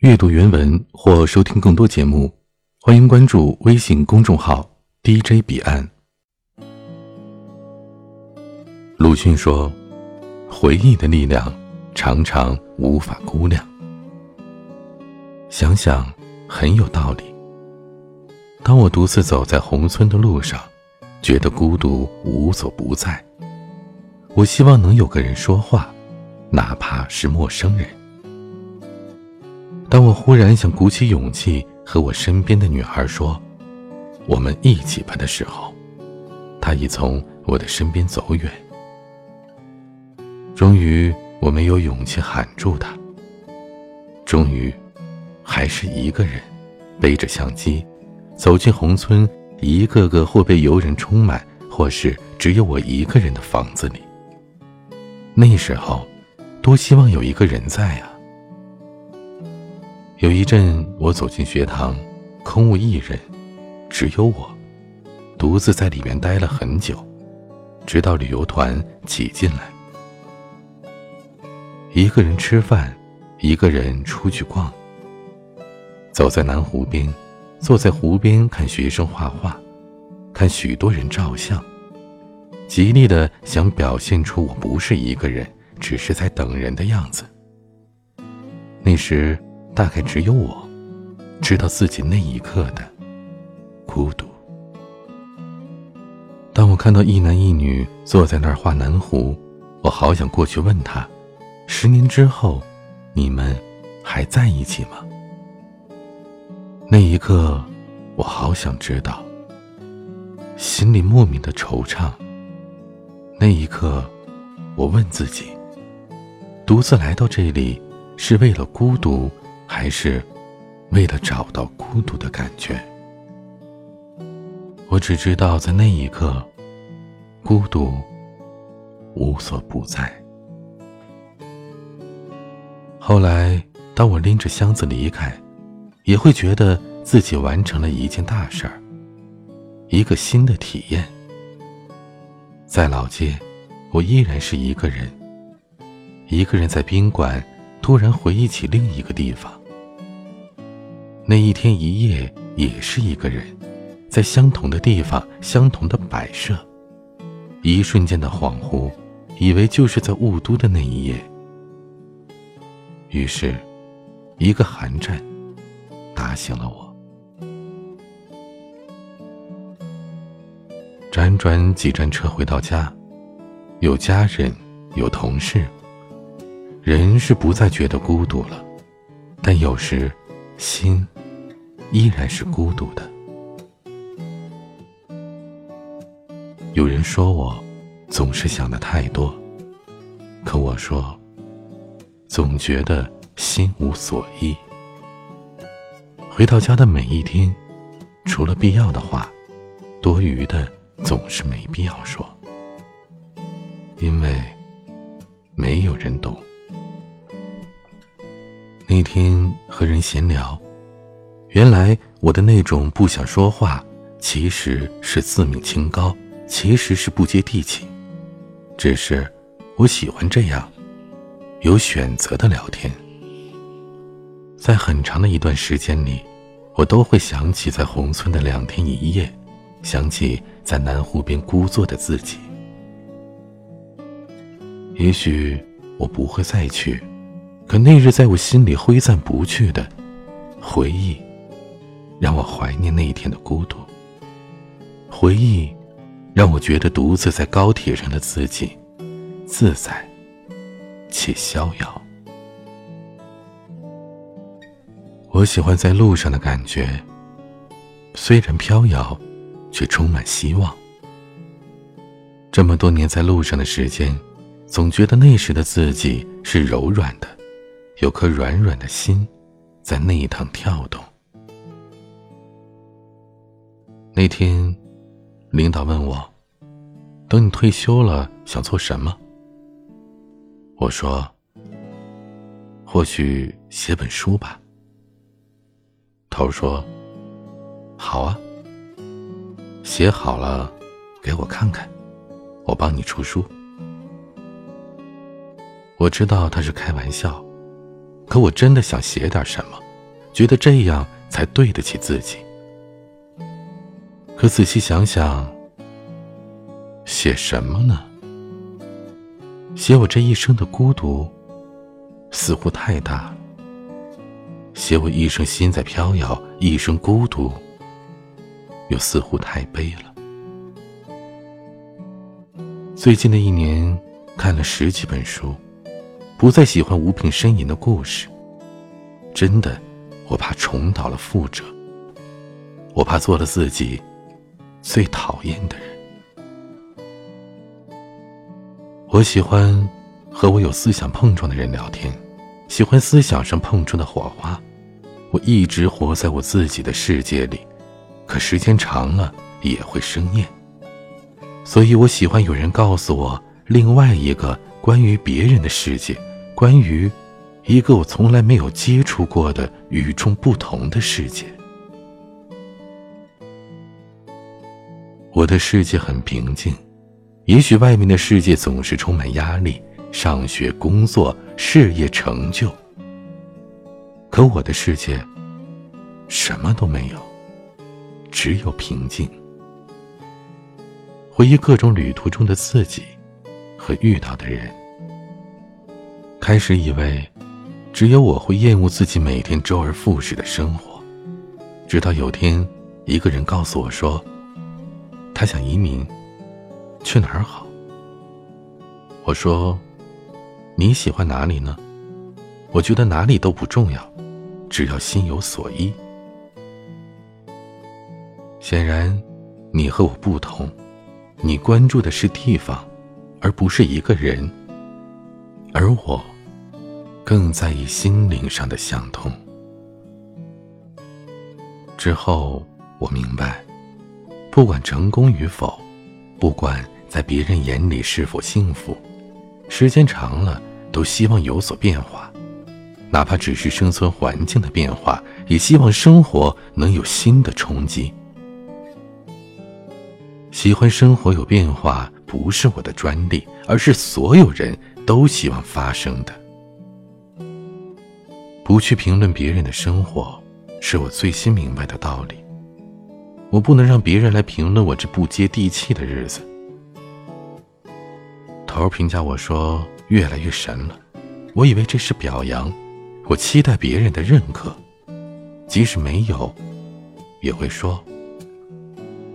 阅读原文或收听更多节目，欢迎关注微信公众号 DJ 彼岸。鲁迅说：“回忆的力量常常无法估量。”想想很有道理。当我独自走在宏村的路上，觉得孤独无所不在。我希望能有个人说话，哪怕是陌生人。当我忽然想鼓起勇气和我身边的女孩说：“我们一起吧”的时候，她已从我的身边走远。终于，我没有勇气喊住她。终于，还是一个人，背着相机，走进宏村一个个或被游人充满，或是只有我一个人的房子里。那时候，多希望有一个人在啊！有一阵，我走进学堂，空无一人，只有我，独自在里面待了很久，直到旅游团挤进来。一个人吃饭，一个人出去逛。走在南湖边，坐在湖边看学生画画，看许多人照相，极力的想表现出我不是一个人，只是在等人的样子。那时。大概只有我，知道自己那一刻的孤独。当我看到一男一女坐在那儿画南湖，我好想过去问他：十年之后，你们还在一起吗？那一刻，我好想知道，心里莫名的惆怅。那一刻，我问自己：独自来到这里，是为了孤独？还是为了找到孤独的感觉。我只知道，在那一刻，孤独无所不在。后来，当我拎着箱子离开，也会觉得自己完成了一件大事儿，一个新的体验。在老街，我依然是一个人，一个人在宾馆，突然回忆起另一个地方。那一天一夜也是一个人，在相同的地方，相同的摆设，一瞬间的恍惚，以为就是在雾都的那一夜。于是，一个寒战打醒了我。辗转几站车回到家，有家人，有同事，人是不再觉得孤独了，但有时，心。依然是孤独的。有人说我总是想的太多，可我说，总觉得心无所依。回到家的每一天，除了必要的话，多余的总是没必要说，因为没有人懂。那天和人闲聊。原来我的那种不想说话，其实是自命清高，其实是不接地气。只是我喜欢这样有选择的聊天。在很长的一段时间里，我都会想起在宏村的两天一夜，想起在南湖边孤坐的自己。也许我不会再去，可那日在我心里挥散不去的回忆。让我怀念那一天的孤独。回忆，让我觉得独自在高铁上的自己，自在且逍遥。我喜欢在路上的感觉，虽然飘摇，却充满希望。这么多年在路上的时间，总觉得那时的自己是柔软的，有颗软软的心，在那一趟跳动。那天，领导问我：“等你退休了，想做什么？”我说：“或许写本书吧。”头说：“好啊，写好了给我看看，我帮你出书。”我知道他是开玩笑，可我真的想写点什么，觉得这样才对得起自己。可仔细想想，写什么呢？写我这一生的孤独，似乎太大；写我一生心在飘摇，一生孤独，又似乎太悲了。最近的一年，看了十几本书，不再喜欢无病呻吟的故事。真的，我怕重蹈了覆辙，我怕做了自己。最讨厌的人，我喜欢和我有思想碰撞的人聊天，喜欢思想上碰撞的火花。我一直活在我自己的世界里，可时间长了也会生厌。所以我喜欢有人告诉我另外一个关于别人的世界，关于一个我从来没有接触过的与众不同的世界。我的世界很平静，也许外面的世界总是充满压力，上学、工作、事业成就。可我的世界什么都没有，只有平静。回忆各种旅途中的自己和遇到的人，开始以为只有我会厌恶自己每天周而复始的生活，直到有天，一个人告诉我说。他想移民，去哪儿好？我说：“你喜欢哪里呢？”我觉得哪里都不重要，只要心有所依。显然，你和我不同，你关注的是地方，而不是一个人，而我更在意心灵上的相通。之后，我明白。不管成功与否，不管在别人眼里是否幸福，时间长了，都希望有所变化，哪怕只是生存环境的变化，也希望生活能有新的冲击。喜欢生活有变化，不是我的专利，而是所有人都希望发生的。不去评论别人的生活，是我最新明白的道理。我不能让别人来评论我这不接地气的日子。头儿评价我说越来越神了，我以为这是表扬，我期待别人的认可，即使没有，也会说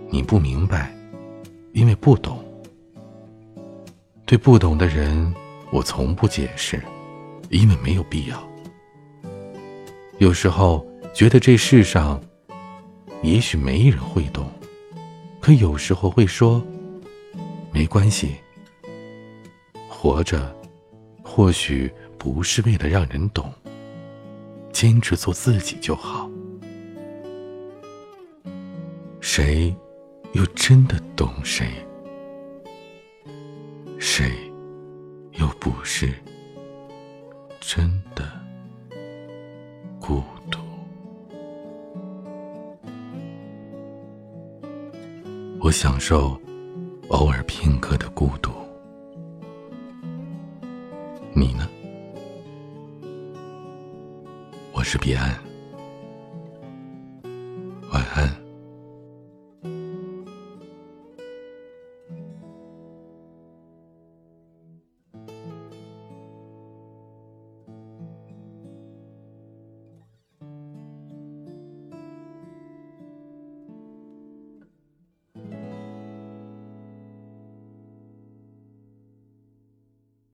你不明白，因为不懂。对不懂的人，我从不解释，因为没有必要。有时候觉得这世上。也许没人会懂，可有时候会说：“没关系。”活着，或许不是为了让人懂，坚持做自己就好。谁又真的懂谁？谁又不是真的我享受偶尔片刻的孤独，你呢？我是彼岸，晚安。